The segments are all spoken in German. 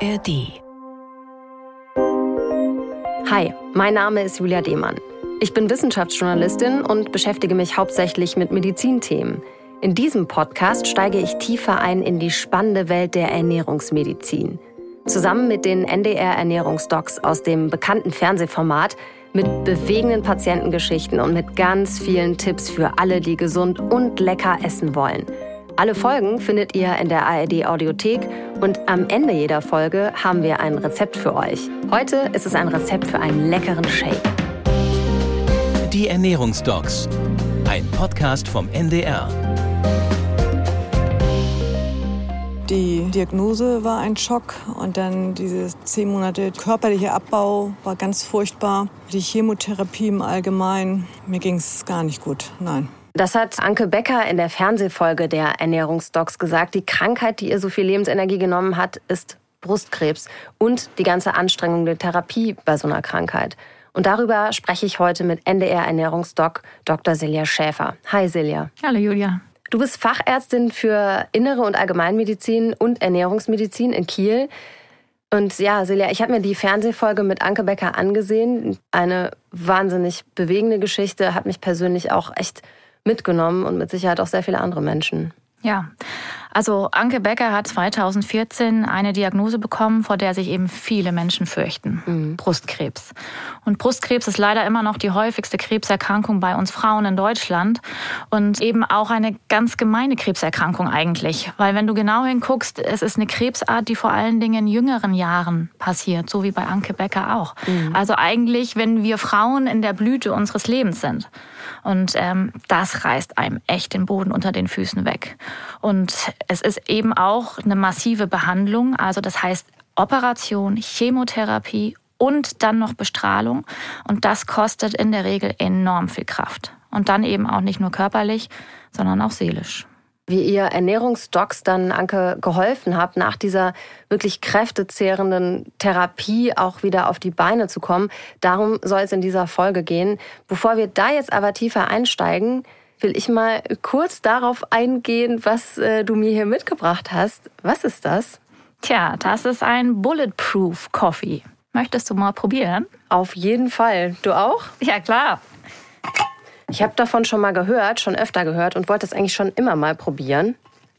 ARD. Hi, mein Name ist Julia Demann. Ich bin Wissenschaftsjournalistin und beschäftige mich hauptsächlich mit Medizinthemen. In diesem Podcast steige ich tiefer ein in die spannende Welt der Ernährungsmedizin. Zusammen mit den NDR Ernährungsdocs aus dem bekannten Fernsehformat mit bewegenden Patientengeschichten und mit ganz vielen Tipps für alle, die gesund und lecker essen wollen. Alle Folgen findet ihr in der ARD Audiothek und am Ende jeder Folge haben wir ein Rezept für euch. Heute ist es ein Rezept für einen leckeren Shake. Die Ernährungsdocs. Ein Podcast vom NDR. Die Diagnose war ein Schock und dann diese zehn Monate körperlicher Abbau war ganz furchtbar. Die Chemotherapie im Allgemeinen, mir ging es gar nicht gut, nein. Das hat Anke Becker in der Fernsehfolge der Ernährungsdocs gesagt. Die Krankheit, die ihr so viel Lebensenergie genommen hat, ist Brustkrebs und die ganze Anstrengung der Therapie bei so einer Krankheit. Und darüber spreche ich heute mit NDR Ernährungsdoc Dr. Silja Schäfer. Hi Silja. Hallo Julia. Du bist Fachärztin für Innere und Allgemeinmedizin und Ernährungsmedizin in Kiel. Und ja, Silja, ich habe mir die Fernsehfolge mit Anke Becker angesehen. Eine wahnsinnig bewegende Geschichte, hat mich persönlich auch echt mitgenommen und mit Sicherheit auch sehr viele andere Menschen. Ja, also Anke Becker hat 2014 eine Diagnose bekommen, vor der sich eben viele Menschen fürchten. Mhm. Brustkrebs. Und Brustkrebs ist leider immer noch die häufigste Krebserkrankung bei uns Frauen in Deutschland und eben auch eine ganz gemeine Krebserkrankung eigentlich. Weil wenn du genau hinguckst, es ist eine Krebsart, die vor allen Dingen in jüngeren Jahren passiert, so wie bei Anke Becker auch. Mhm. Also eigentlich, wenn wir Frauen in der Blüte unseres Lebens sind. Und ähm, das reißt einem echt den Boden unter den Füßen weg. Und es ist eben auch eine massive Behandlung. Also das heißt Operation, Chemotherapie und dann noch Bestrahlung. Und das kostet in der Regel enorm viel Kraft. Und dann eben auch nicht nur körperlich, sondern auch seelisch wie ihr Ernährungsdocs dann Anke geholfen habt, nach dieser wirklich kräftezehrenden Therapie auch wieder auf die Beine zu kommen. Darum soll es in dieser Folge gehen. Bevor wir da jetzt aber tiefer einsteigen, will ich mal kurz darauf eingehen, was äh, du mir hier mitgebracht hast. Was ist das? Tja, das ist ein Bulletproof Coffee. Möchtest du mal probieren? Auf jeden Fall. Du auch? Ja, klar. Ich habe davon schon mal gehört, schon öfter gehört und wollte es eigentlich schon immer mal probieren.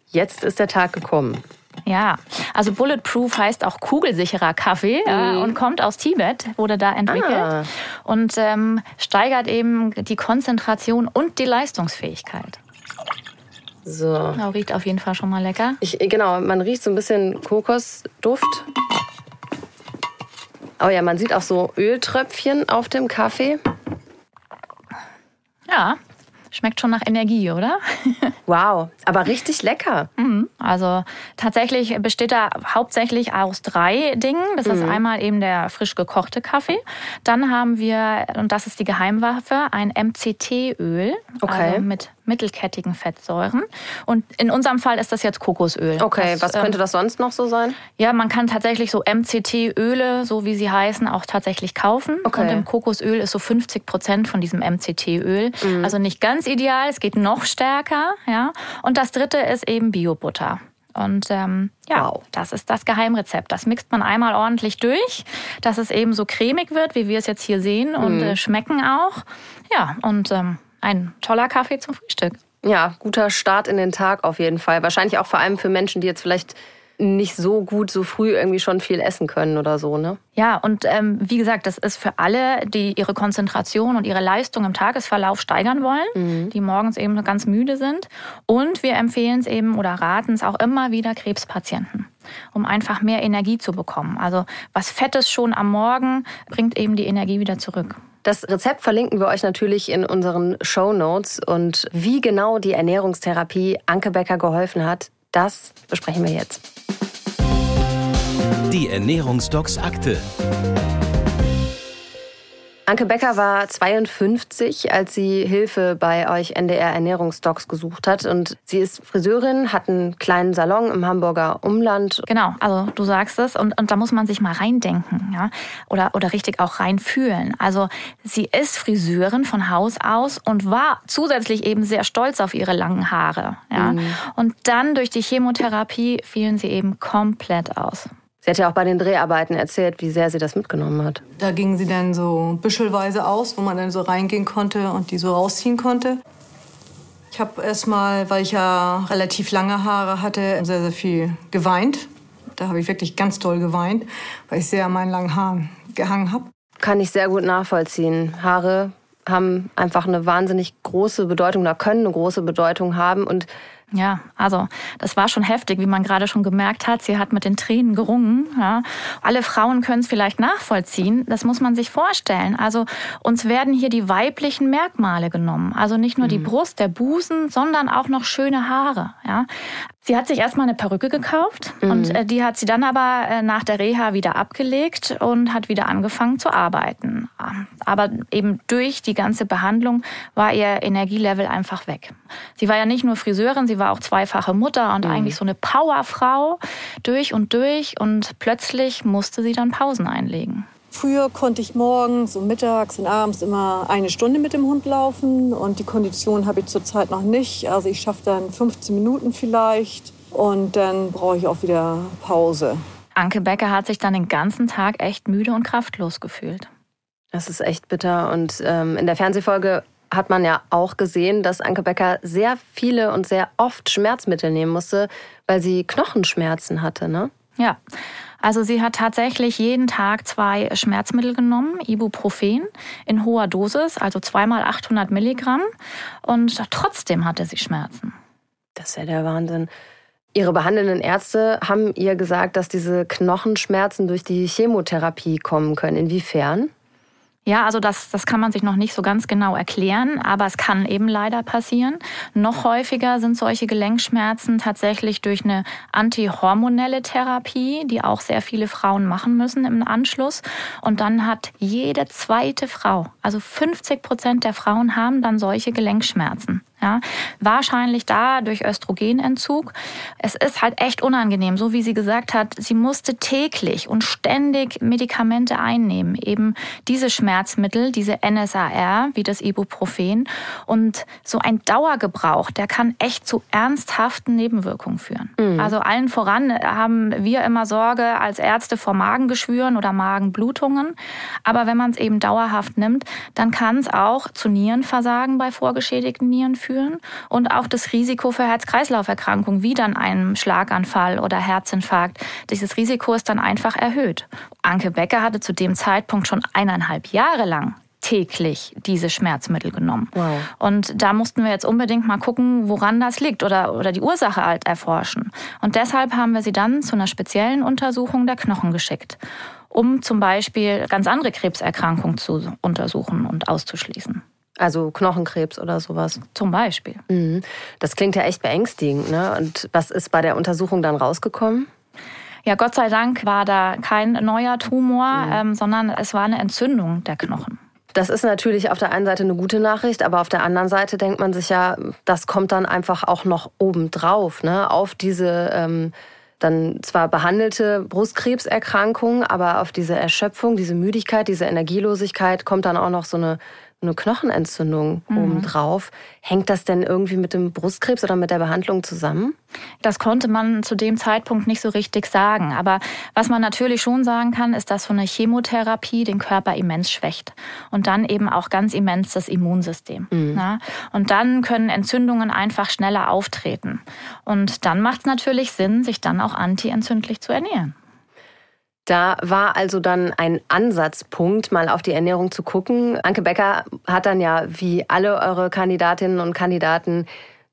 Jetzt ist der Tag gekommen. Ja, also Bulletproof heißt auch kugelsicherer Kaffee mhm. äh, und kommt aus Tibet, wurde da entwickelt ah. und ähm, steigert eben die Konzentration und die Leistungsfähigkeit. So. Genau, riecht auf jeden Fall schon mal lecker. Ich, genau, man riecht so ein bisschen Kokosduft. Oh ja, man sieht auch so Öltröpfchen auf dem Kaffee. Ja, Schmeckt schon nach Energie, oder? wow, aber richtig lecker. Mhm. Also tatsächlich besteht er hauptsächlich aus drei Dingen. Das mhm. ist einmal eben der frisch gekochte Kaffee. Dann haben wir, und das ist die Geheimwaffe, ein MCT-Öl okay. also mit mittelkettigen Fettsäuren. Und in unserem Fall ist das jetzt Kokosöl. Okay, das, was könnte ähm, das sonst noch so sein? Ja, man kann tatsächlich so MCT-Öle, so wie sie heißen, auch tatsächlich kaufen. Okay. Und im Kokosöl ist so 50 Prozent von diesem MCT-Öl. Mhm. Also nicht ganz ideal, es geht noch stärker. Ja. Und das dritte ist eben Biobutter. Und ähm, ja, wow. das ist das Geheimrezept. Das mixt man einmal ordentlich durch, dass es eben so cremig wird, wie wir es jetzt hier sehen und mhm. äh, schmecken auch. Ja, und ähm, ein toller Kaffee zum Frühstück. Ja, guter Start in den Tag auf jeden Fall. Wahrscheinlich auch vor allem für Menschen, die jetzt vielleicht nicht so gut so früh irgendwie schon viel essen können oder so, ne? Ja, und ähm, wie gesagt, das ist für alle, die ihre Konzentration und ihre Leistung im Tagesverlauf steigern wollen, mhm. die morgens eben ganz müde sind. Und wir empfehlen es eben oder raten es auch immer wieder Krebspatienten, um einfach mehr Energie zu bekommen. Also was Fettes schon am Morgen bringt eben die Energie wieder zurück. Das Rezept verlinken wir euch natürlich in unseren Show Notes und wie genau die Ernährungstherapie Anke Becker geholfen hat, das besprechen wir jetzt. Die Ernährungsdocs Akte. Anke Becker war 52, als sie Hilfe bei euch NDR Ernährungsdocs gesucht hat. Und sie ist Friseurin, hat einen kleinen Salon im Hamburger Umland. Genau, also du sagst es. Und, und da muss man sich mal reindenken, ja. Oder, oder richtig auch reinfühlen. Also sie ist Friseurin von Haus aus und war zusätzlich eben sehr stolz auf ihre langen Haare. Ja. Mhm. Und dann durch die Chemotherapie fielen sie eben komplett aus. Sie hat ja auch bei den Dreharbeiten erzählt, wie sehr sie das mitgenommen hat. Da gingen sie dann so büschelweise aus, wo man dann so reingehen konnte und die so rausziehen konnte. Ich habe erstmal, weil ich ja relativ lange Haare hatte, sehr, sehr viel geweint. Da habe ich wirklich ganz toll geweint, weil ich sehr an meinen langen Haaren gehangen habe. Kann ich sehr gut nachvollziehen. Haare haben einfach eine wahnsinnig große Bedeutung oder können eine große Bedeutung haben und ja, also das war schon heftig, wie man gerade schon gemerkt hat. Sie hat mit den Tränen gerungen. Ja. Alle Frauen können es vielleicht nachvollziehen. Das muss man sich vorstellen. Also uns werden hier die weiblichen Merkmale genommen. Also nicht nur mhm. die Brust, der Busen, sondern auch noch schöne Haare. Ja. Sie hat sich erstmal eine Perücke gekauft mhm. und äh, die hat sie dann aber äh, nach der Reha wieder abgelegt und hat wieder angefangen zu arbeiten. Aber eben durch die ganze Behandlung war ihr Energielevel einfach weg. Sie war ja nicht nur Friseurin, sie war auch zweifache Mutter und mhm. eigentlich so eine Powerfrau durch und durch und plötzlich musste sie dann Pausen einlegen. Früher konnte ich morgens und mittags und abends immer eine Stunde mit dem Hund laufen und die Kondition habe ich zurzeit noch nicht. Also ich schaffe dann 15 Minuten vielleicht und dann brauche ich auch wieder Pause. Anke Becker hat sich dann den ganzen Tag echt müde und kraftlos gefühlt. Das ist echt bitter und ähm, in der Fernsehfolge hat man ja auch gesehen, dass Anke Becker sehr viele und sehr oft Schmerzmittel nehmen musste, weil sie Knochenschmerzen hatte, ne? Ja. Also sie hat tatsächlich jeden Tag zwei Schmerzmittel genommen, Ibuprofen in hoher Dosis, also zweimal 800 Milligramm. Und trotzdem hatte sie Schmerzen. Das ist ja der Wahnsinn. Ihre behandelnden Ärzte haben ihr gesagt, dass diese Knochenschmerzen durch die Chemotherapie kommen können. Inwiefern? Ja, also das, das kann man sich noch nicht so ganz genau erklären, aber es kann eben leider passieren. Noch häufiger sind solche Gelenkschmerzen tatsächlich durch eine antihormonelle Therapie, die auch sehr viele Frauen machen müssen im Anschluss. Und dann hat jede zweite Frau, also 50 Prozent der Frauen haben dann solche Gelenkschmerzen. Ja, wahrscheinlich da durch Östrogenentzug. Es ist halt echt unangenehm, so wie sie gesagt hat, sie musste täglich und ständig Medikamente einnehmen, eben diese Schmerzmittel, diese NSAR, wie das Ibuprofen. Und so ein Dauergebrauch, der kann echt zu ernsthaften Nebenwirkungen führen. Mhm. Also allen voran haben wir immer Sorge als Ärzte vor Magengeschwüren oder Magenblutungen. Aber wenn man es eben dauerhaft nimmt, dann kann es auch zu Nierenversagen bei vorgeschädigten Nieren führen führen und auch das Risiko für Herz-Kreislauf-Erkrankungen wie dann einem Schlaganfall oder Herzinfarkt. Dieses Risiko ist dann einfach erhöht. Anke Becker hatte zu dem Zeitpunkt schon eineinhalb Jahre lang täglich diese Schmerzmittel genommen. Wow. Und da mussten wir jetzt unbedingt mal gucken, woran das liegt oder, oder die Ursache halt erforschen. Und deshalb haben wir sie dann zu einer speziellen Untersuchung der Knochen geschickt, um zum Beispiel ganz andere Krebserkrankungen zu untersuchen und auszuschließen. Also Knochenkrebs oder sowas. Zum Beispiel. Mhm. Das klingt ja echt beängstigend. Ne? Und was ist bei der Untersuchung dann rausgekommen? Ja, Gott sei Dank war da kein neuer Tumor, mhm. ähm, sondern es war eine Entzündung der Knochen. Das ist natürlich auf der einen Seite eine gute Nachricht, aber auf der anderen Seite denkt man sich ja, das kommt dann einfach auch noch obendrauf, ne? auf diese ähm, dann zwar behandelte Brustkrebserkrankung, aber auf diese Erschöpfung, diese Müdigkeit, diese Energielosigkeit kommt dann auch noch so eine eine Knochenentzündung mhm. obendrauf. Hängt das denn irgendwie mit dem Brustkrebs oder mit der Behandlung zusammen? Das konnte man zu dem Zeitpunkt nicht so richtig sagen. Aber was man natürlich schon sagen kann, ist, dass so eine Chemotherapie den Körper immens schwächt. Und dann eben auch ganz immens das Immunsystem. Mhm. Ja? Und dann können Entzündungen einfach schneller auftreten. Und dann macht es natürlich Sinn, sich dann auch antientzündlich zu ernähren. Da war also dann ein Ansatzpunkt, mal auf die Ernährung zu gucken. Anke Becker hat dann ja, wie alle eure Kandidatinnen und Kandidaten,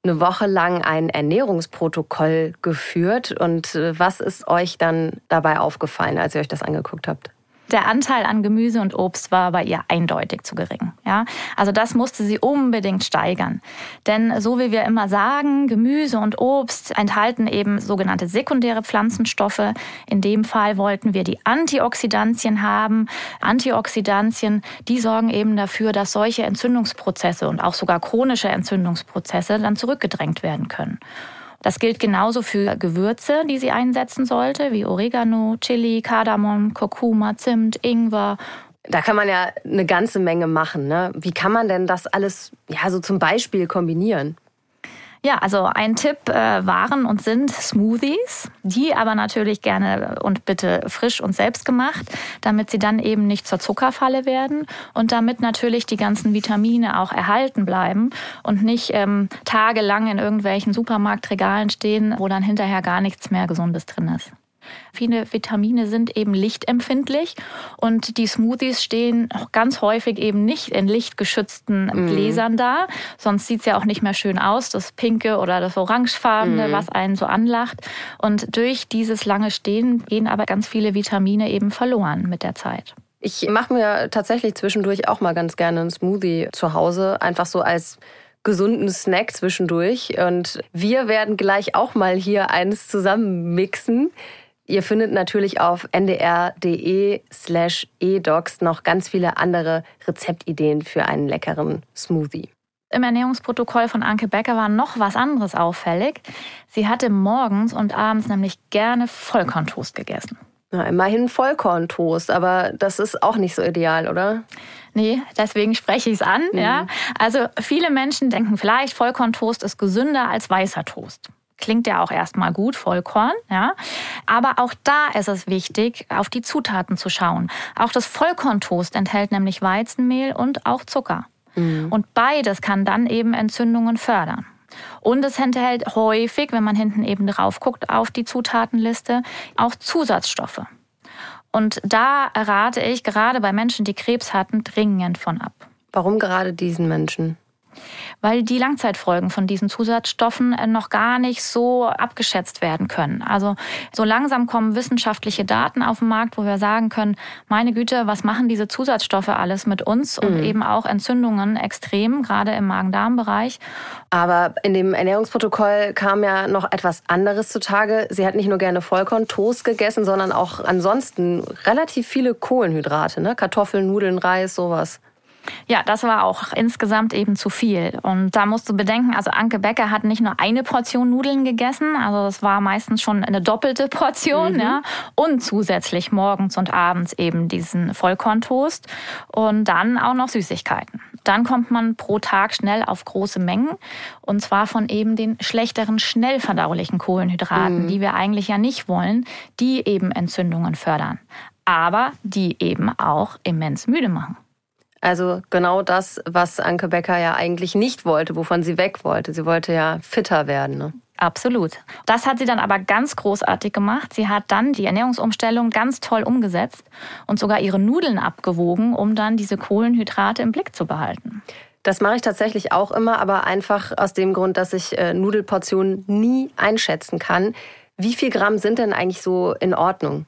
eine Woche lang ein Ernährungsprotokoll geführt. Und äh, was ist euch dann dabei aufgefallen, als ihr euch das angeguckt habt? Der Anteil an Gemüse und Obst war bei ihr eindeutig zu gering. Ja? Also das musste sie unbedingt steigern. Denn so wie wir immer sagen, Gemüse und Obst enthalten eben sogenannte sekundäre Pflanzenstoffe. In dem Fall wollten wir die Antioxidantien haben. Antioxidantien, die sorgen eben dafür, dass solche Entzündungsprozesse und auch sogar chronische Entzündungsprozesse dann zurückgedrängt werden können. Das gilt genauso für Gewürze, die sie einsetzen sollte, wie Oregano, Chili, Kardamom, Kurkuma, Zimt, Ingwer da kann man ja eine ganze Menge machen. Ne? Wie kann man denn das alles ja so zum Beispiel kombinieren? Ja, also ein Tipp äh, waren und sind Smoothies, die aber natürlich gerne und bitte frisch und selbst gemacht, damit sie dann eben nicht zur Zuckerfalle werden und damit natürlich die ganzen Vitamine auch erhalten bleiben und nicht ähm, tagelang in irgendwelchen Supermarktregalen stehen, wo dann hinterher gar nichts mehr Gesundes drin ist. Viele Vitamine sind eben lichtempfindlich und die Smoothies stehen auch ganz häufig eben nicht in lichtgeschützten mm. Gläsern da. Sonst sieht es ja auch nicht mehr schön aus, das pinke oder das orangefarbene, mm. was einen so anlacht. Und durch dieses lange Stehen gehen aber ganz viele Vitamine eben verloren mit der Zeit. Ich mache mir tatsächlich zwischendurch auch mal ganz gerne einen Smoothie zu Hause, einfach so als gesunden Snack zwischendurch. Und wir werden gleich auch mal hier eins zusammen mixen. Ihr findet natürlich auf ndr.de slash edocs noch ganz viele andere Rezeptideen für einen leckeren Smoothie. Im Ernährungsprotokoll von Anke Becker war noch was anderes auffällig. Sie hatte morgens und abends nämlich gerne Vollkorntoast gegessen. Na, immerhin Vollkorntoast, aber das ist auch nicht so ideal, oder? Nee, deswegen spreche ich es an. Mhm. Ja. Also viele Menschen denken vielleicht, Vollkorntoast ist gesünder als weißer Toast. Klingt ja auch erstmal gut, Vollkorn, ja. Aber auch da ist es wichtig, auf die Zutaten zu schauen. Auch das Vollkorntoast enthält nämlich Weizenmehl und auch Zucker. Mhm. Und beides kann dann eben Entzündungen fördern. Und es enthält häufig, wenn man hinten eben drauf guckt auf die Zutatenliste, auch Zusatzstoffe. Und da rate ich gerade bei Menschen, die Krebs hatten, dringend von ab. Warum gerade diesen Menschen? Weil die Langzeitfolgen von diesen Zusatzstoffen äh, noch gar nicht so abgeschätzt werden können. Also so langsam kommen wissenschaftliche Daten auf den Markt, wo wir sagen können, meine Güte, was machen diese Zusatzstoffe alles mit uns und mhm. eben auch Entzündungen extrem, gerade im Magen-Darm-Bereich. Aber in dem Ernährungsprotokoll kam ja noch etwas anderes zutage. Sie hat nicht nur gerne Vollkorn-Toast gegessen, sondern auch ansonsten relativ viele Kohlenhydrate, ne? Kartoffeln, Nudeln, Reis, sowas. Ja, das war auch insgesamt eben zu viel. Und da musst du bedenken, also Anke Becker hat nicht nur eine Portion Nudeln gegessen, also das war meistens schon eine doppelte Portion, mhm. ja. Und zusätzlich morgens und abends eben diesen Vollkorntoast und dann auch noch Süßigkeiten. Dann kommt man pro Tag schnell auf große Mengen und zwar von eben den schlechteren, schnell verdaulichen Kohlenhydraten, mhm. die wir eigentlich ja nicht wollen, die eben Entzündungen fördern, aber die eben auch immens müde machen. Also genau das, was Anke Becker ja eigentlich nicht wollte, wovon sie weg wollte. Sie wollte ja fitter werden. Ne? Absolut. Das hat sie dann aber ganz großartig gemacht. Sie hat dann die Ernährungsumstellung ganz toll umgesetzt und sogar ihre Nudeln abgewogen, um dann diese Kohlenhydrate im Blick zu behalten. Das mache ich tatsächlich auch immer, aber einfach aus dem Grund, dass ich äh, Nudelportionen nie einschätzen kann. Wie viel Gramm sind denn eigentlich so in Ordnung?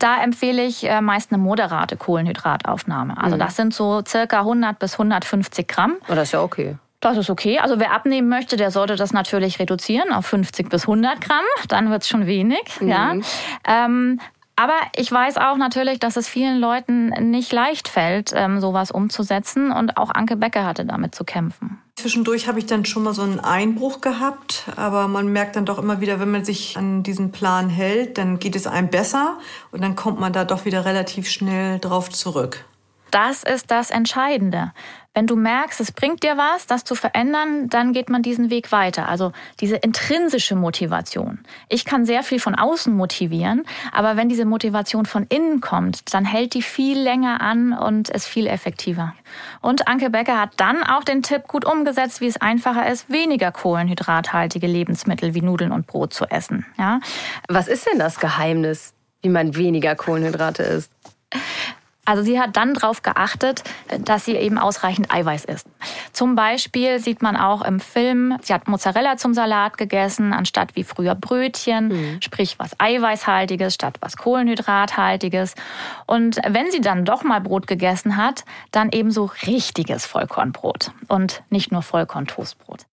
Da empfehle ich äh, meist eine moderate Kohlenhydrataufnahme. Also mhm. das sind so circa 100 bis 150 Gramm. Oh, das ist ja okay. Das ist okay. Also wer abnehmen möchte, der sollte das natürlich reduzieren auf 50 bis 100 Gramm. Dann wird es schon wenig. Mhm. Ja. Ähm, aber ich weiß auch natürlich, dass es vielen Leuten nicht leicht fällt, ähm, sowas umzusetzen. Und auch Anke Becker hatte damit zu kämpfen. Zwischendurch habe ich dann schon mal so einen Einbruch gehabt, aber man merkt dann doch immer wieder, wenn man sich an diesen Plan hält, dann geht es einem besser und dann kommt man da doch wieder relativ schnell drauf zurück. Das ist das Entscheidende. Wenn du merkst, es bringt dir was, das zu verändern, dann geht man diesen Weg weiter. Also diese intrinsische Motivation. Ich kann sehr viel von außen motivieren, aber wenn diese Motivation von innen kommt, dann hält die viel länger an und ist viel effektiver. Und Anke Becker hat dann auch den Tipp gut umgesetzt, wie es einfacher ist, weniger kohlenhydrathaltige Lebensmittel wie Nudeln und Brot zu essen. Ja? Was ist denn das Geheimnis, wie man weniger Kohlenhydrate isst? Also sie hat dann darauf geachtet, dass sie eben ausreichend Eiweiß isst. Zum Beispiel sieht man auch im Film, sie hat Mozzarella zum Salat gegessen, anstatt wie früher Brötchen, mhm. sprich was Eiweißhaltiges statt was Kohlenhydrathaltiges. Und wenn sie dann doch mal Brot gegessen hat, dann eben so richtiges Vollkornbrot und nicht nur Vollkorntoastbrot.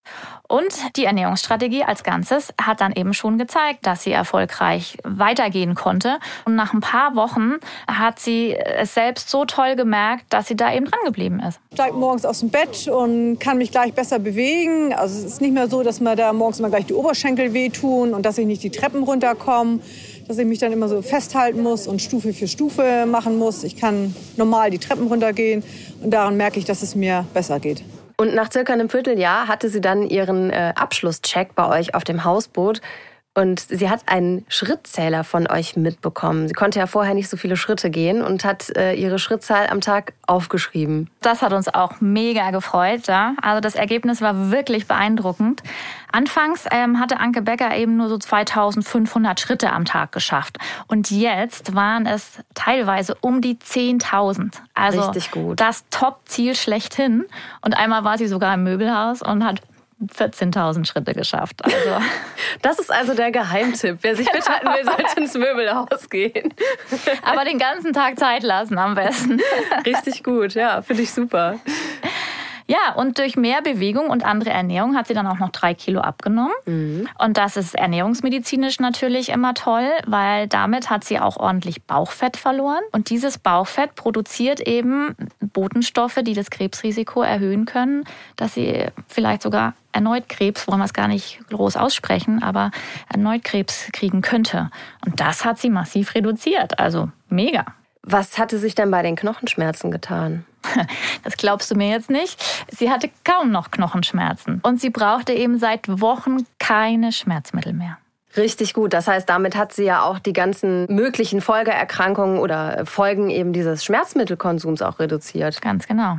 Und die Ernährungsstrategie als Ganzes hat dann eben schon gezeigt, dass sie erfolgreich weitergehen konnte. Und nach ein paar Wochen hat sie es selbst so toll gemerkt, dass sie da eben dran geblieben ist. Ich steige morgens aus dem Bett und kann mich gleich besser bewegen. Also es ist nicht mehr so, dass mir da morgens immer gleich die Oberschenkel wehtun und dass ich nicht die Treppen runterkomme dass ich mich dann immer so festhalten muss und Stufe für Stufe machen muss. Ich kann normal die Treppen runtergehen und daran merke ich, dass es mir besser geht. Und nach circa einem Vierteljahr hatte sie dann ihren äh, Abschlusscheck bei euch auf dem Hausboot und sie hat einen Schrittzähler von euch mitbekommen. Sie konnte ja vorher nicht so viele Schritte gehen und hat äh, ihre Schrittzahl am Tag aufgeschrieben. Das hat uns auch mega gefreut. Ja? Also das Ergebnis war wirklich beeindruckend. Anfangs ähm, hatte Anke Becker eben nur so 2500 Schritte am Tag geschafft. Und jetzt waren es teilweise um die 10.000. Also Richtig gut. das Top-Ziel schlechthin. Und einmal war sie sogar im Möbelhaus und hat 14.000 Schritte geschafft. Also. Das ist also der Geheimtipp. Wer sich fit halten will, sollte ins Möbelhaus gehen. Aber den ganzen Tag Zeit lassen am besten. Richtig gut, ja, finde ich super. Ja, und durch mehr Bewegung und andere Ernährung hat sie dann auch noch drei Kilo abgenommen. Mhm. Und das ist ernährungsmedizinisch natürlich immer toll, weil damit hat sie auch ordentlich Bauchfett verloren. Und dieses Bauchfett produziert eben Botenstoffe, die das Krebsrisiko erhöhen können, dass sie vielleicht sogar erneut Krebs, wollen wir es gar nicht groß aussprechen, aber erneut Krebs kriegen könnte. Und das hat sie massiv reduziert. Also mega. Was hatte sich denn bei den Knochenschmerzen getan? Das glaubst du mir jetzt nicht. Sie hatte kaum noch Knochenschmerzen und sie brauchte eben seit Wochen keine Schmerzmittel mehr. Richtig gut. Das heißt, damit hat sie ja auch die ganzen möglichen Folgeerkrankungen oder Folgen eben dieses Schmerzmittelkonsums auch reduziert. Ganz genau.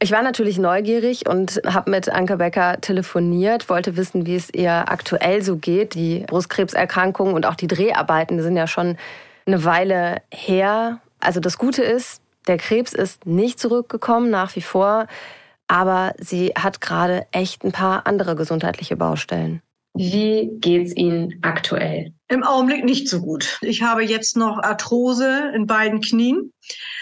Ich war natürlich neugierig und habe mit Anke Becker telefoniert, wollte wissen, wie es ihr aktuell so geht. Die Brustkrebserkrankung und auch die Dreharbeiten sind ja schon eine Weile her. Also das Gute ist, der Krebs ist nicht zurückgekommen, nach wie vor, aber sie hat gerade echt ein paar andere gesundheitliche Baustellen. Wie geht's Ihnen aktuell? Im Augenblick nicht so gut. Ich habe jetzt noch Arthrose in beiden Knien.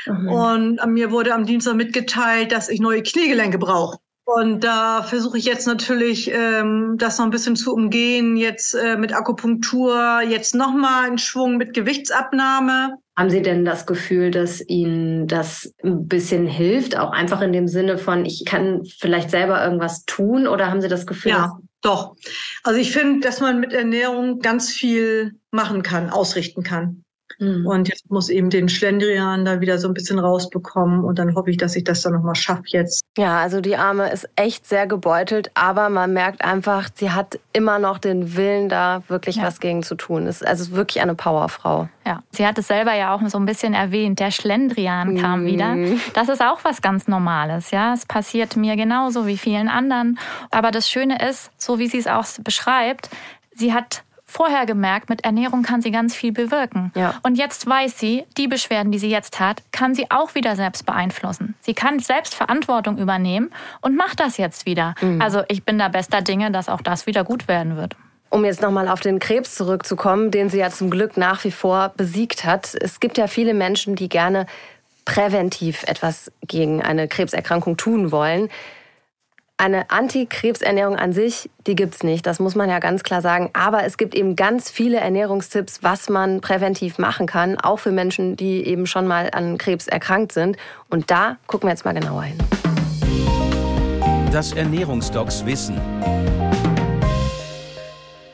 Mhm. Und mir wurde am Dienstag mitgeteilt, dass ich neue Kniegelenke brauche. Und da versuche ich jetzt natürlich, ähm, das noch ein bisschen zu umgehen, jetzt äh, mit Akupunktur, jetzt nochmal einen Schwung mit Gewichtsabnahme. Haben Sie denn das Gefühl, dass Ihnen das ein bisschen hilft, auch einfach in dem Sinne von, ich kann vielleicht selber irgendwas tun oder haben Sie das Gefühl? Ja, doch. Also ich finde, dass man mit Ernährung ganz viel machen kann, ausrichten kann. Mhm. Und jetzt muss eben den Schlendrian da wieder so ein bisschen rausbekommen und dann hoffe ich, dass ich das dann nochmal schaffe jetzt. Ja, also die Arme ist echt sehr gebeutelt, aber man merkt einfach, sie hat immer noch den Willen, da wirklich ja. was gegen zu tun. Ist also wirklich eine Powerfrau. Ja, sie hat es selber ja auch so ein bisschen erwähnt. Der Schlendrian kam mhm. wieder. Das ist auch was ganz Normales. Ja, es passiert mir genauso wie vielen anderen. Aber das Schöne ist, so wie sie es auch beschreibt, sie hat vorher gemerkt, mit Ernährung kann sie ganz viel bewirken. Ja. Und jetzt weiß sie, die Beschwerden, die sie jetzt hat, kann sie auch wieder selbst beeinflussen. Sie kann selbst Verantwortung übernehmen und macht das jetzt wieder. Mhm. Also ich bin da bester Dinge, dass auch das wieder gut werden wird. Um jetzt nochmal auf den Krebs zurückzukommen, den sie ja zum Glück nach wie vor besiegt hat. Es gibt ja viele Menschen, die gerne präventiv etwas gegen eine Krebserkrankung tun wollen. Eine Antikrebsernährung an sich, die gibt's nicht, das muss man ja ganz klar sagen. Aber es gibt eben ganz viele Ernährungstipps, was man präventiv machen kann, auch für Menschen, die eben schon mal an Krebs erkrankt sind. Und da gucken wir jetzt mal genauer hin. Das Ernährungsdocs Wissen.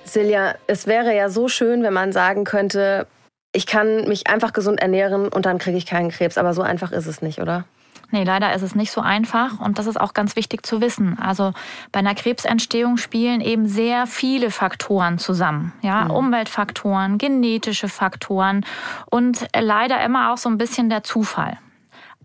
Silja, es wäre ja so schön, wenn man sagen könnte, ich kann mich einfach gesund ernähren und dann kriege ich keinen Krebs. Aber so einfach ist es nicht, oder? Nee, leider ist es nicht so einfach und das ist auch ganz wichtig zu wissen. Also bei einer Krebsentstehung spielen eben sehr viele Faktoren zusammen. Ja, mhm. Umweltfaktoren, genetische Faktoren und leider immer auch so ein bisschen der Zufall.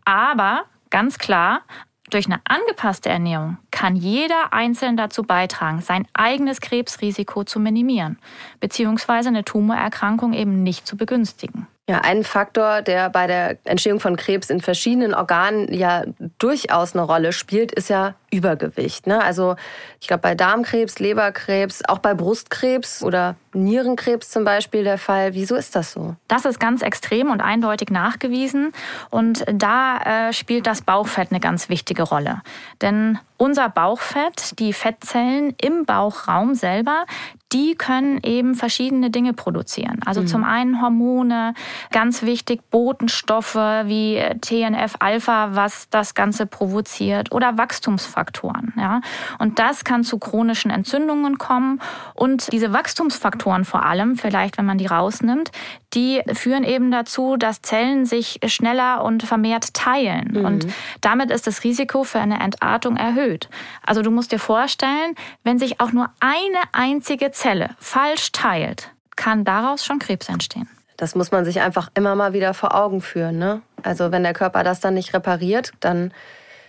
Aber ganz klar, durch eine angepasste Ernährung kann jeder einzeln dazu beitragen, sein eigenes Krebsrisiko zu minimieren, beziehungsweise eine Tumorerkrankung eben nicht zu begünstigen. Ja, ein Faktor, der bei der Entstehung von Krebs in verschiedenen Organen ja durchaus eine Rolle spielt, ist ja Übergewicht. Ne? Also ich glaube bei Darmkrebs, Leberkrebs, auch bei Brustkrebs oder Nierenkrebs zum Beispiel der Fall. Wieso ist das so? Das ist ganz extrem und eindeutig nachgewiesen. Und da äh, spielt das Bauchfett eine ganz wichtige Rolle. Denn unser Bauchfett, die Fettzellen im Bauchraum selber, die können eben verschiedene Dinge produzieren. Also mhm. zum einen Hormone, ganz wichtig Botenstoffe wie TNF-Alpha, was das Ganze provoziert, oder Wachstumsfaktoren. Ja? Und das kann zu chronischen Entzündungen kommen. Und diese Wachstumsfaktoren vor allem, vielleicht wenn man die rausnimmt, die führen eben dazu, dass Zellen sich schneller und vermehrt teilen. Mhm. Und damit ist das Risiko für eine Entartung erhöht. Also du musst dir vorstellen, wenn sich auch nur eine einzige Zelle falsch teilt, kann daraus schon Krebs entstehen. Das muss man sich einfach immer mal wieder vor Augen führen. Ne? Also wenn der Körper das dann nicht repariert, dann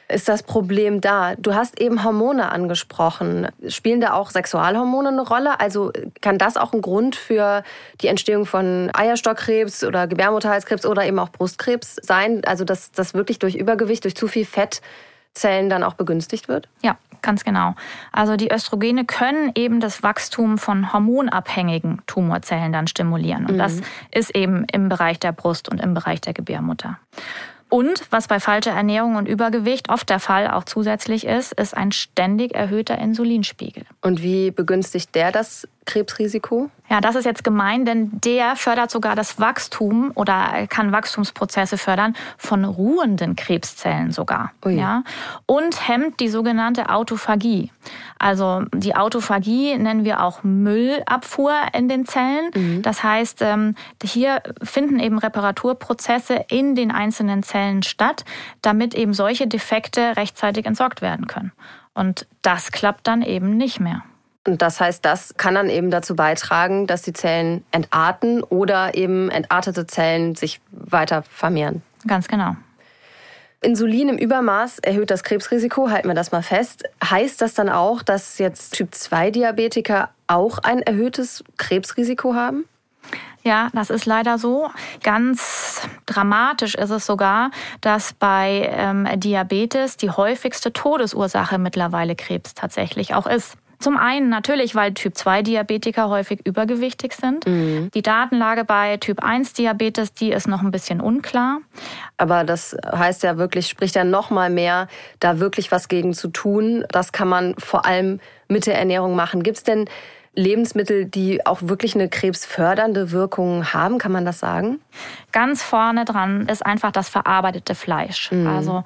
ist das Problem da. Du hast eben Hormone angesprochen. Spielen da auch Sexualhormone eine Rolle? Also kann das auch ein Grund für die Entstehung von Eierstockkrebs oder Gebärmutterhalskrebs oder eben auch Brustkrebs sein? Also dass das wirklich durch Übergewicht, durch zu viel Fettzellen dann auch begünstigt wird? Ja, ganz genau. Also die Östrogene können eben das Wachstum von hormonabhängigen Tumorzellen dann stimulieren. Und mhm. das ist eben im Bereich der Brust und im Bereich der Gebärmutter. Und was bei falscher Ernährung und Übergewicht oft der Fall auch zusätzlich ist, ist ein ständig erhöhter Insulinspiegel. Und wie begünstigt der das Krebsrisiko? Ja, das ist jetzt gemein, denn der fördert sogar das Wachstum oder kann Wachstumsprozesse fördern von ruhenden Krebszellen sogar. Ui. Ja, und hemmt die sogenannte Autophagie. Also die Autophagie nennen wir auch Müllabfuhr in den Zellen. Mhm. Das heißt, ähm, hier finden eben Reparaturprozesse in den einzelnen Zellen statt, damit eben solche Defekte rechtzeitig entsorgt werden können. Und das klappt dann eben nicht mehr. Und das heißt, das kann dann eben dazu beitragen, dass die Zellen entarten oder eben entartete Zellen sich weiter vermehren. Ganz genau. Insulin im Übermaß erhöht das Krebsrisiko, halten wir das mal fest. Heißt das dann auch, dass jetzt Typ-2-Diabetiker auch ein erhöhtes Krebsrisiko haben? Ja, das ist leider so. Ganz dramatisch ist es sogar, dass bei ähm, Diabetes die häufigste Todesursache mittlerweile Krebs tatsächlich auch ist. Zum einen natürlich, weil Typ-2-Diabetiker häufig übergewichtig sind. Mhm. Die Datenlage bei Typ-1-Diabetes, die ist noch ein bisschen unklar. Aber das heißt ja wirklich, spricht ja noch mal mehr, da wirklich was gegen zu tun. Das kann man vor allem mit der Ernährung machen. Gibt es denn Lebensmittel, die auch wirklich eine krebsfördernde Wirkung haben, kann man das sagen? Ganz vorne dran ist einfach das verarbeitete Fleisch. Mhm. Also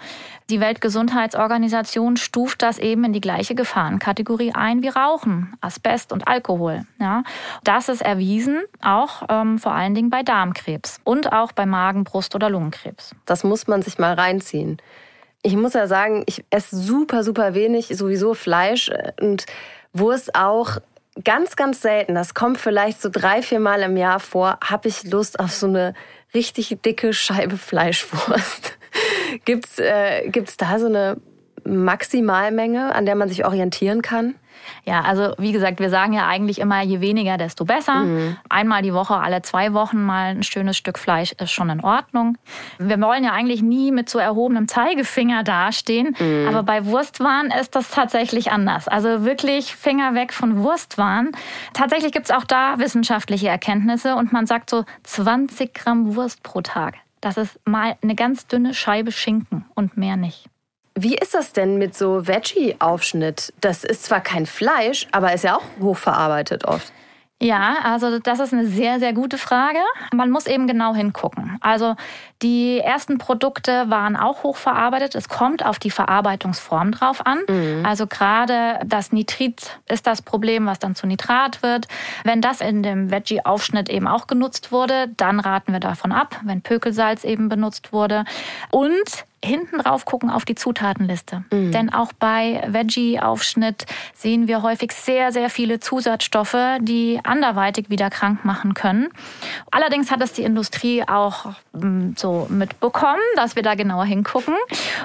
die Weltgesundheitsorganisation stuft das eben in die gleiche Gefahrenkategorie ein wie Rauchen, Asbest und Alkohol. Ja, das ist erwiesen, auch ähm, vor allen Dingen bei Darmkrebs und auch bei Magen-, Brust- oder Lungenkrebs. Das muss man sich mal reinziehen. Ich muss ja sagen, ich esse super, super wenig, sowieso Fleisch und Wurst auch ganz, ganz selten, das kommt vielleicht so drei, vier Mal im Jahr vor, habe ich Lust auf so eine richtig dicke Scheibe Fleischwurst. gibt's, äh, gibt's da so eine Maximalmenge, an der man sich orientieren kann? Ja, also wie gesagt, wir sagen ja eigentlich immer, je weniger, desto besser. Mhm. Einmal die Woche, alle zwei Wochen mal ein schönes Stück Fleisch ist schon in Ordnung. Wir wollen ja eigentlich nie mit so erhobenem Zeigefinger dastehen, mhm. aber bei Wurstwaren ist das tatsächlich anders. Also wirklich Finger weg von Wurstwaren. Tatsächlich gibt es auch da wissenschaftliche Erkenntnisse und man sagt so 20 Gramm Wurst pro Tag. Das ist mal eine ganz dünne Scheibe Schinken und mehr nicht. Wie ist das denn mit so Veggie-Aufschnitt? Das ist zwar kein Fleisch, aber ist ja auch hochverarbeitet oft. Ja, also das ist eine sehr, sehr gute Frage. Man muss eben genau hingucken. Also die ersten Produkte waren auch hochverarbeitet. Es kommt auf die Verarbeitungsform drauf an. Mhm. Also gerade das Nitrit ist das Problem, was dann zu Nitrat wird. Wenn das in dem Veggie-Aufschnitt eben auch genutzt wurde, dann raten wir davon ab, wenn Pökelsalz eben benutzt wurde. Und hinten drauf gucken auf die Zutatenliste. Mhm. Denn auch bei Veggie-Aufschnitt sehen wir häufig sehr, sehr viele Zusatzstoffe, die anderweitig wieder krank machen können. Allerdings hat es die Industrie auch hm, so mitbekommen, dass wir da genauer hingucken.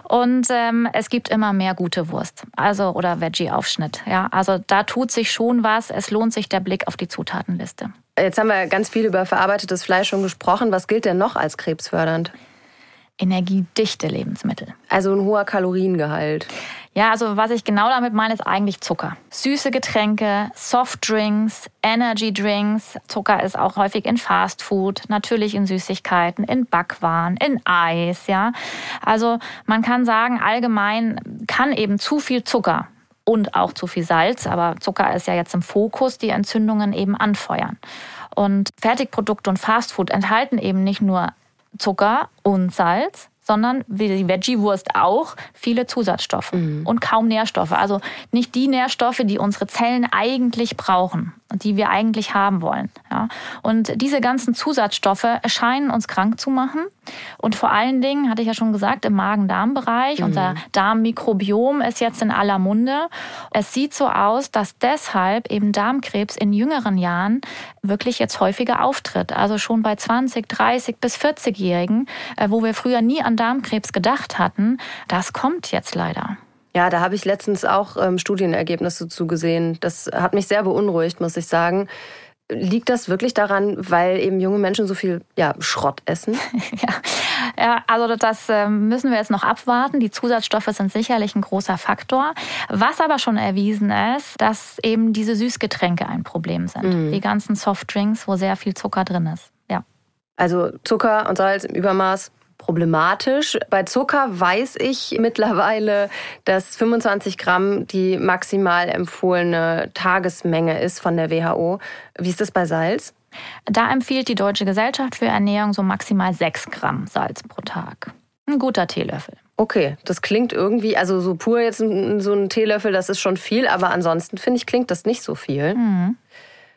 Und ähm, es gibt immer mehr gute Wurst, also oder Veggie-Aufschnitt. Ja, also da tut sich schon was. Es lohnt sich der Blick auf die Zutatenliste. Jetzt haben wir ganz viel über verarbeitetes Fleisch schon gesprochen. Was gilt denn noch als krebsfördernd? Energiedichte Lebensmittel. Also ein hoher Kaloriengehalt. Ja, also was ich genau damit meine, ist eigentlich Zucker. Süße Getränke, Softdrinks, Energydrinks. Zucker ist auch häufig in Fastfood, natürlich in Süßigkeiten, in Backwaren, in Eis, ja. Also man kann sagen, allgemein kann eben zu viel Zucker und auch zu viel Salz. Aber Zucker ist ja jetzt im Fokus, die Entzündungen eben anfeuern. Und Fertigprodukte und Fastfood enthalten eben nicht nur Zucker und Salz, sondern wie die Veggie-Wurst auch viele Zusatzstoffe mhm. und kaum Nährstoffe. Also nicht die Nährstoffe, die unsere Zellen eigentlich brauchen die wir eigentlich haben wollen. Ja. Und diese ganzen Zusatzstoffe erscheinen uns krank zu machen. Und vor allen Dingen, hatte ich ja schon gesagt, im Magen-Darm-Bereich, mhm. unser Darmmikrobiom ist jetzt in aller Munde. Es sieht so aus, dass deshalb eben Darmkrebs in jüngeren Jahren wirklich jetzt häufiger auftritt. Also schon bei 20, 30 bis 40-Jährigen, äh, wo wir früher nie an Darmkrebs gedacht hatten, das kommt jetzt leider. Ja, da habe ich letztens auch ähm, Studienergebnisse zu gesehen. Das hat mich sehr beunruhigt, muss ich sagen. Liegt das wirklich daran, weil eben junge Menschen so viel ja, Schrott essen? ja. ja, also das ähm, müssen wir jetzt noch abwarten. Die Zusatzstoffe sind sicherlich ein großer Faktor. Was aber schon erwiesen ist, dass eben diese Süßgetränke ein Problem sind. Mhm. Die ganzen Softdrinks, wo sehr viel Zucker drin ist. Ja. Also Zucker und Salz im Übermaß problematisch. Bei Zucker weiß ich mittlerweile, dass 25 Gramm die maximal empfohlene Tagesmenge ist von der WHO. Wie ist das bei Salz? Da empfiehlt die Deutsche Gesellschaft für Ernährung so maximal 6 Gramm Salz pro Tag. Ein guter Teelöffel. Okay, das klingt irgendwie, also so pur jetzt so ein Teelöffel, das ist schon viel, aber ansonsten finde ich, klingt das nicht so viel. Mhm.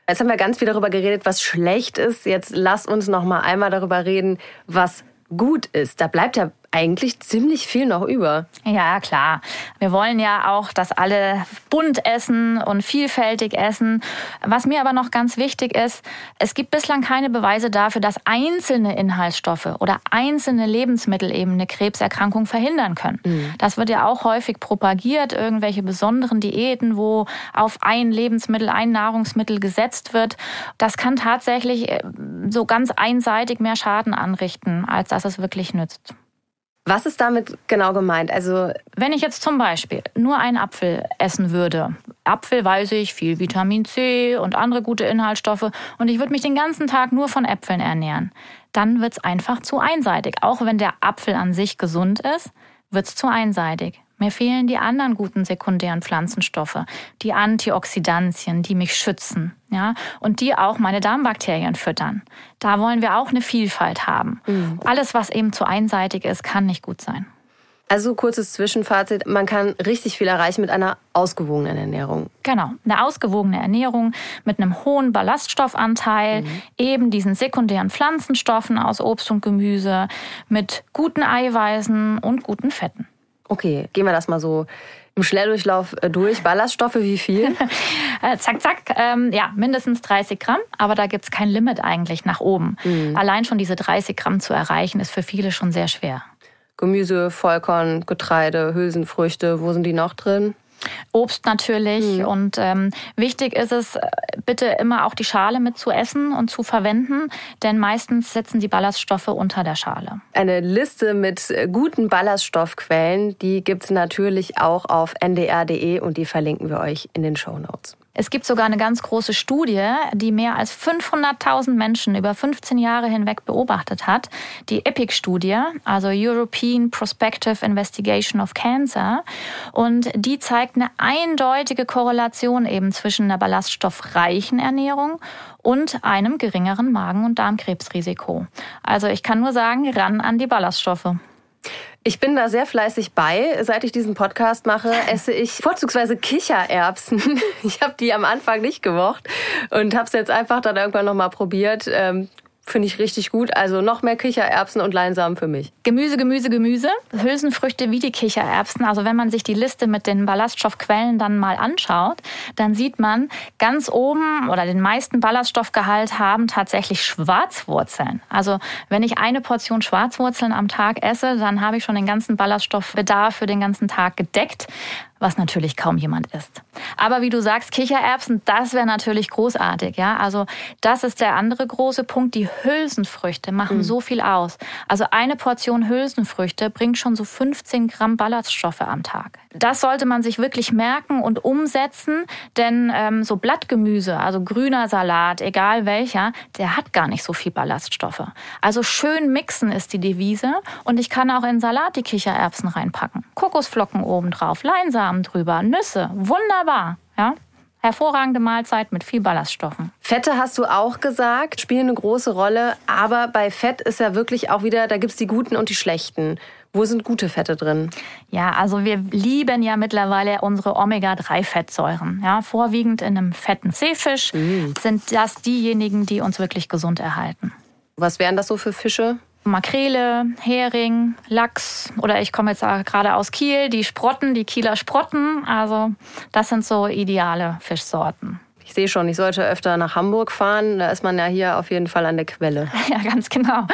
Jetzt haben wir ganz viel darüber geredet, was schlecht ist. Jetzt lass uns noch mal einmal darüber reden, was gut ist. Da bleibt ja eigentlich ziemlich viel noch über. Ja, klar. Wir wollen ja auch, dass alle bunt essen und vielfältig essen. Was mir aber noch ganz wichtig ist, es gibt bislang keine Beweise dafür, dass einzelne Inhaltsstoffe oder einzelne Lebensmittel eben eine Krebserkrankung verhindern können. Mhm. Das wird ja auch häufig propagiert, irgendwelche besonderen Diäten, wo auf ein Lebensmittel, ein Nahrungsmittel gesetzt wird. Das kann tatsächlich äh, so ganz einseitig mehr Schaden anrichten, als dass es wirklich nützt. Was ist damit genau gemeint? Also wenn ich jetzt zum Beispiel nur einen Apfel essen würde, Apfel weiß ich, viel Vitamin C und andere gute Inhaltsstoffe und ich würde mich den ganzen Tag nur von Äpfeln ernähren, dann wird es einfach zu einseitig. Auch wenn der Apfel an sich gesund ist, wird es zu einseitig. Mir fehlen die anderen guten sekundären Pflanzenstoffe, die Antioxidantien, die mich schützen, ja, und die auch meine Darmbakterien füttern. Da wollen wir auch eine Vielfalt haben. Mhm. Alles, was eben zu einseitig ist, kann nicht gut sein. Also kurzes Zwischenfazit, man kann richtig viel erreichen mit einer ausgewogenen Ernährung. Genau, eine ausgewogene Ernährung mit einem hohen Ballaststoffanteil, mhm. eben diesen sekundären Pflanzenstoffen aus Obst und Gemüse, mit guten Eiweißen und guten Fetten. Okay, gehen wir das mal so im Schnelldurchlauf äh, durch. Ballaststoffe, wie viel? Äh, zack, zack. Ähm, ja, mindestens 30 Gramm, aber da gibt es kein Limit eigentlich nach oben. Mhm. Allein schon diese 30 Gramm zu erreichen, ist für viele schon sehr schwer. Gemüse, Vollkorn, Getreide, Hülsenfrüchte, wo sind die noch drin? Obst natürlich. Mhm. Und ähm, wichtig ist es, bitte immer auch die Schale mit zu essen und zu verwenden, denn meistens sitzen die Ballaststoffe unter der Schale. Eine Liste mit guten Ballaststoffquellen, die gibt es natürlich auch auf ndr.de und die verlinken wir euch in den Show Notes. Es gibt sogar eine ganz große Studie, die mehr als 500.000 Menschen über 15 Jahre hinweg beobachtet hat. Die EPIC-Studie, also European Prospective Investigation of Cancer. Und die zeigt eine eindeutige Korrelation eben zwischen einer ballaststoffreichen Ernährung und einem geringeren Magen- und Darmkrebsrisiko. Also ich kann nur sagen, ran an die Ballaststoffe. Ich bin da sehr fleißig bei. Seit ich diesen Podcast mache, esse ich vorzugsweise Kichererbsen. Ich habe die am Anfang nicht gemocht und habe es jetzt einfach dann irgendwann nochmal probiert. Finde ich richtig gut. Also noch mehr Kichererbsen und Leinsamen für mich. Gemüse, Gemüse, Gemüse. Hülsenfrüchte wie die Kichererbsen. Also wenn man sich die Liste mit den Ballaststoffquellen dann mal anschaut, dann sieht man ganz oben oder den meisten Ballaststoffgehalt haben tatsächlich Schwarzwurzeln. Also wenn ich eine Portion Schwarzwurzeln am Tag esse, dann habe ich schon den ganzen Ballaststoffbedarf für den ganzen Tag gedeckt was natürlich kaum jemand isst. Aber wie du sagst, Kichererbsen, das wäre natürlich großartig, ja. Also das ist der andere große Punkt. Die Hülsenfrüchte machen mhm. so viel aus. Also eine Portion Hülsenfrüchte bringt schon so 15 Gramm Ballaststoffe am Tag. Das sollte man sich wirklich merken und umsetzen, denn ähm, so Blattgemüse, also grüner Salat, egal welcher, der hat gar nicht so viel Ballaststoffe. Also schön mixen ist die Devise und ich kann auch in Salat die Kichererbsen reinpacken. Kokosflocken obendrauf, Leinsamen Leinsamen drüber, Nüsse, wunderbar. Ja? Hervorragende Mahlzeit mit viel Ballaststoffen. Fette hast du auch gesagt, spielen eine große Rolle. Aber bei Fett ist ja wirklich auch wieder, da gibt es die guten und die schlechten. Wo sind gute Fette drin? Ja, also wir lieben ja mittlerweile unsere Omega-3-Fettsäuren. Ja, vorwiegend in einem fetten Seefisch mm. sind das diejenigen, die uns wirklich gesund erhalten. Was wären das so für Fische? Makrele, Hering, Lachs oder ich komme jetzt gerade aus Kiel, die Sprotten, die Kieler Sprotten. Also das sind so ideale Fischsorten. Ich sehe schon, ich sollte öfter nach Hamburg fahren. Da ist man ja hier auf jeden Fall an der Quelle. Ja, ganz genau.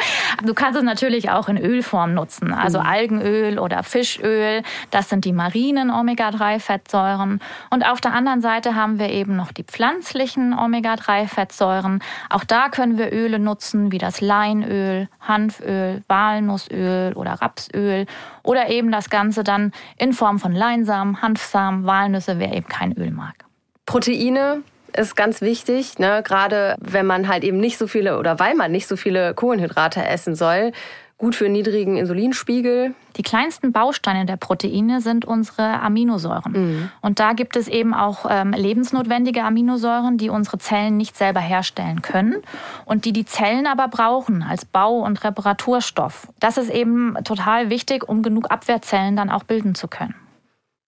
Du kannst es natürlich auch in Ölform nutzen. Also mhm. Algenöl oder Fischöl. Das sind die marinen Omega-3-Fettsäuren. Und auf der anderen Seite haben wir eben noch die pflanzlichen Omega-3-Fettsäuren. Auch da können wir Öle nutzen, wie das Leinöl, Hanföl, Walnussöl oder Rapsöl. Oder eben das Ganze dann in Form von Leinsamen, Hanfsamen, Walnüsse, wer eben kein Öl mag. Proteine ist ganz wichtig, ne? gerade wenn man halt eben nicht so viele oder weil man nicht so viele Kohlenhydrate essen soll. Gut für niedrigen Insulinspiegel. Die kleinsten Bausteine der Proteine sind unsere Aminosäuren. Mhm. Und da gibt es eben auch ähm, lebensnotwendige Aminosäuren, die unsere Zellen nicht selber herstellen können und die die Zellen aber brauchen als Bau- und Reparaturstoff. Das ist eben total wichtig, um genug Abwehrzellen dann auch bilden zu können.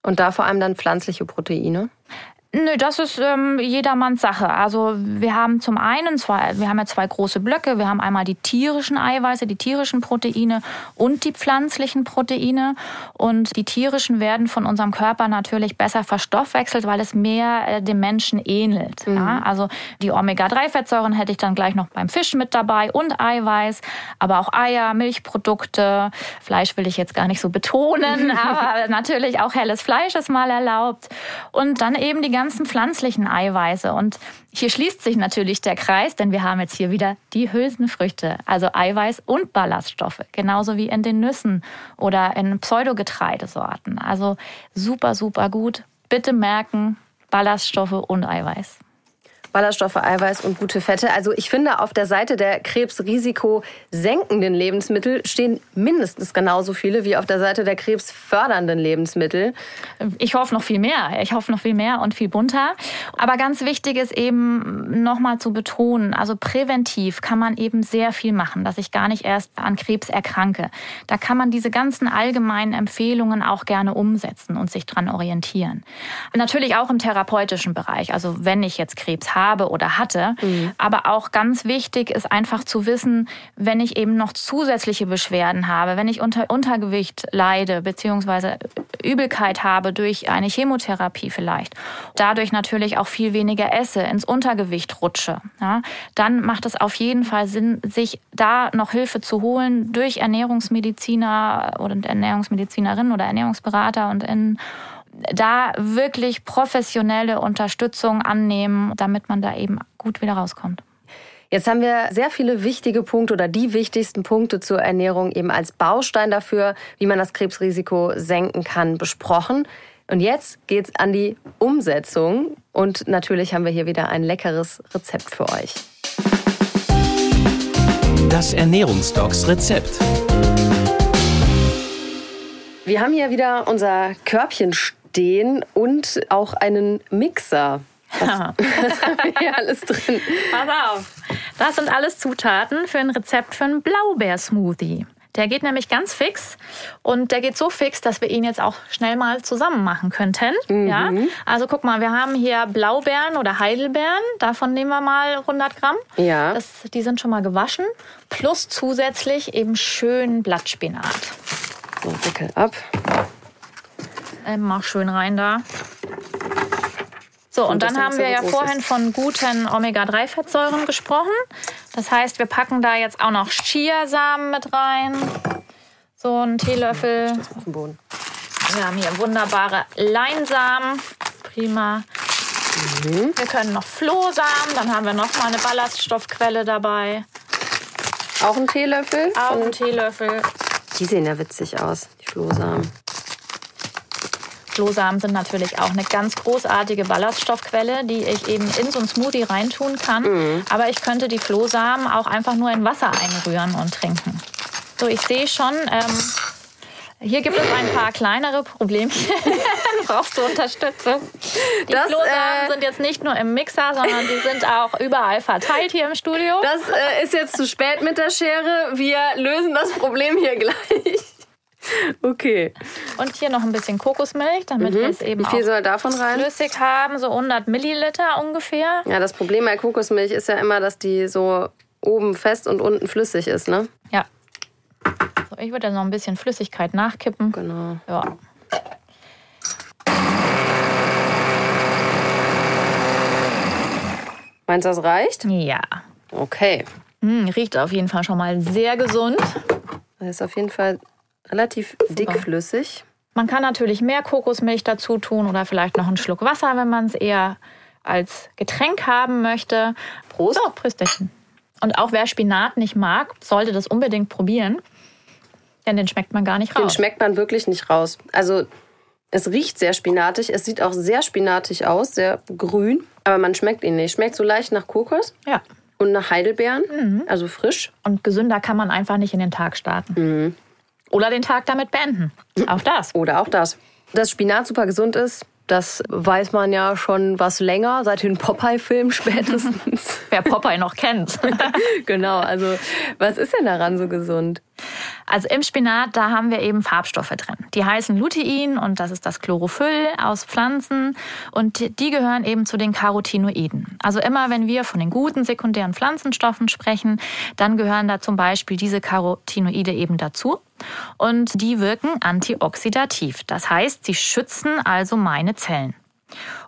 Und da vor allem dann pflanzliche Proteine? Nö, das ist ähm, jedermanns Sache. Also wir haben zum einen zwei, wir haben ja zwei große Blöcke. Wir haben einmal die tierischen Eiweiße, die tierischen Proteine und die pflanzlichen Proteine. Und die tierischen werden von unserem Körper natürlich besser verstoffwechselt, weil es mehr äh, dem Menschen ähnelt. Mhm. Ja? Also die Omega-3-Fettsäuren hätte ich dann gleich noch beim Fisch mit dabei und Eiweiß, aber auch Eier, Milchprodukte. Fleisch will ich jetzt gar nicht so betonen, aber natürlich auch helles Fleisch ist mal erlaubt. Und dann eben die ganzen pflanzlichen Eiweiße. Und hier schließt sich natürlich der Kreis, denn wir haben jetzt hier wieder die Hülsenfrüchte, also Eiweiß und Ballaststoffe, genauso wie in den Nüssen oder in Pseudogetreidesorten. Also super, super gut. Bitte merken, Ballaststoffe und Eiweiß. Ballaststoffe, Eiweiß und gute Fette. Also ich finde, auf der Seite der Krebsrisiko senkenden Lebensmittel stehen mindestens genauso viele wie auf der Seite der krebsfördernden Lebensmittel. Ich hoffe noch viel mehr. Ich hoffe noch viel mehr und viel bunter. Aber ganz wichtig ist eben nochmal zu betonen, also präventiv kann man eben sehr viel machen, dass ich gar nicht erst an Krebs erkranke. Da kann man diese ganzen allgemeinen Empfehlungen auch gerne umsetzen und sich dran orientieren. Natürlich auch im therapeutischen Bereich. Also wenn ich jetzt Krebs habe, habe oder hatte. Mhm. Aber auch ganz wichtig ist einfach zu wissen, wenn ich eben noch zusätzliche Beschwerden habe, wenn ich unter Untergewicht leide, beziehungsweise Übelkeit habe durch eine Chemotherapie vielleicht, dadurch natürlich auch viel weniger esse, ins Untergewicht rutsche, ja, dann macht es auf jeden Fall Sinn, sich da noch Hilfe zu holen durch Ernährungsmediziner oder Ernährungsmedizinerin oder Ernährungsberater und in da wirklich professionelle Unterstützung annehmen, damit man da eben gut wieder rauskommt. Jetzt haben wir sehr viele wichtige Punkte oder die wichtigsten Punkte zur Ernährung eben als Baustein dafür, wie man das Krebsrisiko senken kann, besprochen. Und jetzt geht's an die Umsetzung. Und natürlich haben wir hier wieder ein leckeres Rezept für euch. Das Ernährungsdocs Rezept. Wir haben hier wieder unser Körbchen stehen und auch einen Mixer. Was, was haben wir hier alles drin? Pass auf. Das sind alles Zutaten für ein Rezept für einen Blaubeersmoothie. Der geht nämlich ganz fix und der geht so fix, dass wir ihn jetzt auch schnell mal zusammen machen könnten. Mhm. Ja? Also guck mal, wir haben hier Blaubeeren oder Heidelbeeren. Davon nehmen wir mal 100 Gramm. Ja. Das, die sind schon mal gewaschen. Plus zusätzlich eben schön Blattspinat. So, Deckel ab. Mach schön rein da. So, und, und dann haben wir ja vorhin ist. von guten Omega-3-Fettsäuren gesprochen. Das heißt, wir packen da jetzt auch noch Chiasamen mit rein. So einen Teelöffel. Wir haben hier wunderbare Leinsamen. Prima. Mhm. Wir können noch Flohsamen, dann haben wir noch mal eine Ballaststoffquelle dabei. Auch ein Teelöffel? Auch ein Teelöffel. Die sehen ja witzig aus, die Flohsamen. Flohsamen sind natürlich auch eine ganz großartige Ballaststoffquelle, die ich eben in so einen Smoothie reintun kann. Mhm. Aber ich könnte die Flohsamen auch einfach nur in Wasser einrühren und trinken. So, ich sehe schon, ähm, Hier gibt es ein paar kleinere Problemchen. Brauchst du Unterstützung? Die das, Flohsamen äh, sind jetzt nicht nur im Mixer, sondern die sind auch überall verteilt hier im Studio. Das äh, ist jetzt zu spät mit der Schere. Wir lösen das Problem hier gleich. Okay. Und hier noch ein bisschen Kokosmilch, damit mhm. wir es eben Wie viel soll davon rein? flüssig haben, so 100 Milliliter ungefähr. Ja, das Problem bei Kokosmilch ist ja immer, dass die so oben fest und unten flüssig ist, ne? Ja. So, ich würde dann noch ein bisschen Flüssigkeit nachkippen. Genau. Ja. Meinst du, das reicht? Ja. Okay. Hm, riecht auf jeden Fall schon mal sehr gesund. Das ist auf jeden Fall relativ dickflüssig. Man kann natürlich mehr Kokosmilch dazu tun oder vielleicht noch einen Schluck Wasser, wenn man es eher als Getränk haben möchte. Prost. So, Prösterchen. Und auch wer Spinat nicht mag, sollte das unbedingt probieren. Denn den schmeckt man gar nicht raus. Den schmeckt man wirklich nicht raus. Also es riecht sehr spinatig. Es sieht auch sehr spinatig aus, sehr grün. Aber man schmeckt ihn nicht. Schmeckt so leicht nach Kokos. Ja. Und nach Heidelbeeren. Mhm. Also frisch. Und gesünder kann man einfach nicht in den Tag starten. Mhm. Oder den Tag damit beenden. Auch das. Oder auch das. Dass Spinat super gesund ist, das weiß man ja schon was länger, seit den Popeye-Filmen spätestens. Wer Popeye noch kennt. genau, also was ist denn daran so gesund? Also im Spinat, da haben wir eben Farbstoffe drin. Die heißen Lutein und das ist das Chlorophyll aus Pflanzen und die gehören eben zu den Carotinoiden. Also immer wenn wir von den guten sekundären Pflanzenstoffen sprechen, dann gehören da zum Beispiel diese Carotinoide eben dazu und die wirken antioxidativ. Das heißt, sie schützen also meine Zellen.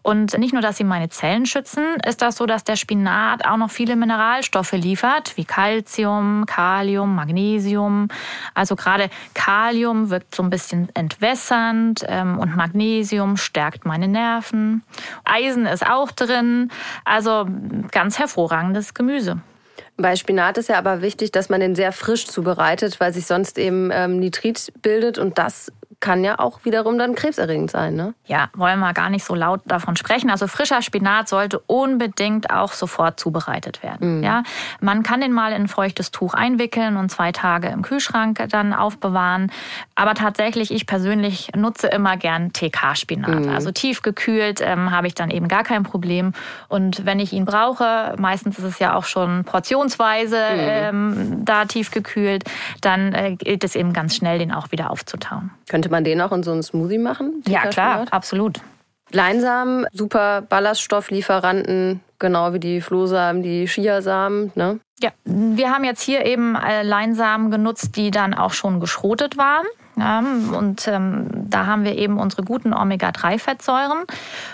Und nicht nur, dass sie meine Zellen schützen, ist das so, dass der Spinat auch noch viele Mineralstoffe liefert, wie Calcium, Kalium, Magnesium. Also gerade Kalium wirkt so ein bisschen entwässernd ähm, und Magnesium stärkt meine Nerven. Eisen ist auch drin. Also ganz hervorragendes Gemüse. Bei Spinat ist ja aber wichtig, dass man den sehr frisch zubereitet, weil sich sonst eben ähm, Nitrit bildet und das kann ja auch wiederum dann krebserregend sein, ne? Ja, wollen wir gar nicht so laut davon sprechen. Also frischer Spinat sollte unbedingt auch sofort zubereitet werden. Mhm. Ja, man kann den mal in ein feuchtes Tuch einwickeln und zwei Tage im Kühlschrank dann aufbewahren. Aber tatsächlich, ich persönlich nutze immer gern TK-Spinat. Mhm. Also tiefgekühlt ähm, habe ich dann eben gar kein Problem. Und wenn ich ihn brauche, meistens ist es ja auch schon portionsweise mhm. ähm, da tiefgekühlt, dann äh, geht es eben ganz schnell, den auch wieder aufzutauen. Könnte man den auch in so einen Smoothie machen? Ja, klar, absolut. Leinsamen, super Ballaststofflieferanten, genau wie die Flohsamen, die Chiasamen, ne? Ja, wir haben jetzt hier eben äh, Leinsamen genutzt, die dann auch schon geschrotet waren. Ja, und ähm, da haben wir eben unsere guten Omega-3-Fettsäuren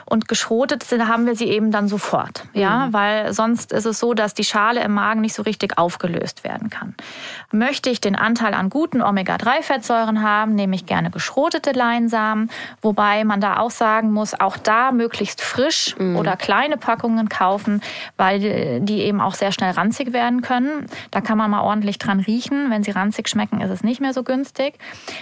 und geschrotet haben wir sie eben dann sofort. Ja, mhm. weil sonst ist es so, dass die Schale im Magen nicht so richtig aufgelöst werden kann. Möchte ich den Anteil an guten Omega-3-Fettsäuren haben, nehme ich gerne geschrotete Leinsamen, wobei man da auch sagen muss, auch da möglichst frisch mhm. oder kleine Packungen kaufen, weil die eben auch sehr schnell ranzig werden können. Da kann man mal ordentlich dran riechen. Wenn sie ranzig schmecken, ist es nicht mehr so günstig.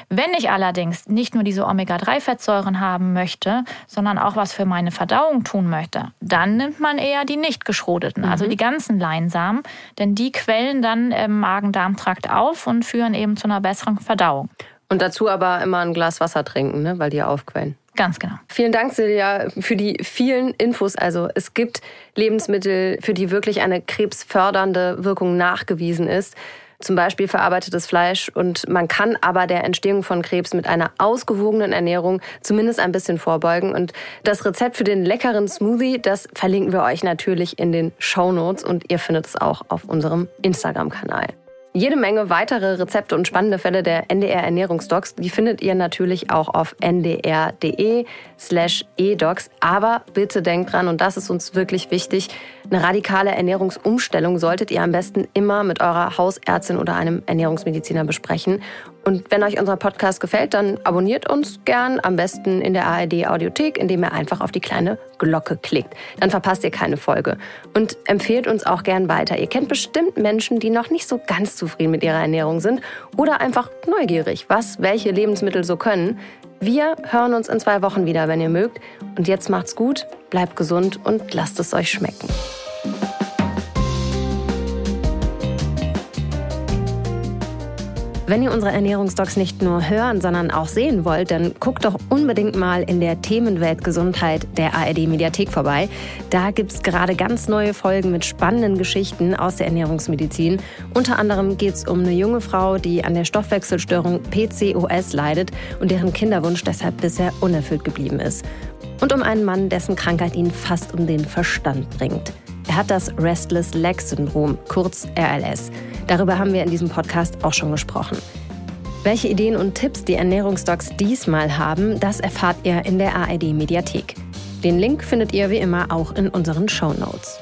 Wenn ich allerdings nicht nur diese Omega-3-Fettsäuren haben möchte, sondern auch was für meine Verdauung tun möchte, dann nimmt man eher die nicht geschroteten, also mhm. also die ganzen Leinsamen, denn die quellen dann im Magen-Darm-Trakt auf und führen eben zu einer besseren Verdauung. Und dazu aber immer ein Glas Wasser trinken, ne? weil die aufquellen. Ganz genau. Vielen Dank, Silja, für die vielen Infos. Also es gibt Lebensmittel, für die wirklich eine krebsfördernde Wirkung nachgewiesen ist zum Beispiel verarbeitetes Fleisch. Und man kann aber der Entstehung von Krebs mit einer ausgewogenen Ernährung zumindest ein bisschen vorbeugen. Und das Rezept für den leckeren Smoothie, das verlinken wir euch natürlich in den Show Notes und ihr findet es auch auf unserem Instagram-Kanal. Jede Menge weitere Rezepte und spannende Fälle der NDR Ernährungsdocs, die findet ihr natürlich auch auf ndr.de slash edocs. Aber bitte denkt dran, und das ist uns wirklich wichtig, eine radikale Ernährungsumstellung solltet ihr am besten immer mit eurer Hausärztin oder einem Ernährungsmediziner besprechen. Und wenn euch unser Podcast gefällt, dann abonniert uns gern, am besten in der ARD Audiothek, indem ihr einfach auf die kleine Glocke klickt. Dann verpasst ihr keine Folge. Und empfehlt uns auch gern weiter. Ihr kennt bestimmt Menschen, die noch nicht so ganz zufrieden mit ihrer Ernährung sind oder einfach neugierig, was welche Lebensmittel so können. Wir hören uns in zwei Wochen wieder, wenn ihr mögt. Und jetzt macht's gut, bleibt gesund und lasst es euch schmecken. Wenn ihr unsere Ernährungsdocs nicht nur hören, sondern auch sehen wollt, dann guckt doch unbedingt mal in der Themenwelt Gesundheit der ARD Mediathek vorbei. Da gibt es gerade ganz neue Folgen mit spannenden Geschichten aus der Ernährungsmedizin. Unter anderem geht es um eine junge Frau, die an der Stoffwechselstörung PCOS leidet und deren Kinderwunsch deshalb bisher unerfüllt geblieben ist. Und um einen Mann, dessen Krankheit ihn fast um den Verstand bringt. Er hat das Restless Leg Syndrom, kurz RLS. Darüber haben wir in diesem Podcast auch schon gesprochen. Welche Ideen und Tipps die Ernährungsdocs diesmal haben, das erfahrt ihr in der ARD Mediathek. Den Link findet ihr wie immer auch in unseren Show Notes.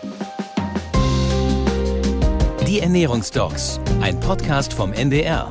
Die Ernährungsdocs, ein Podcast vom NDR.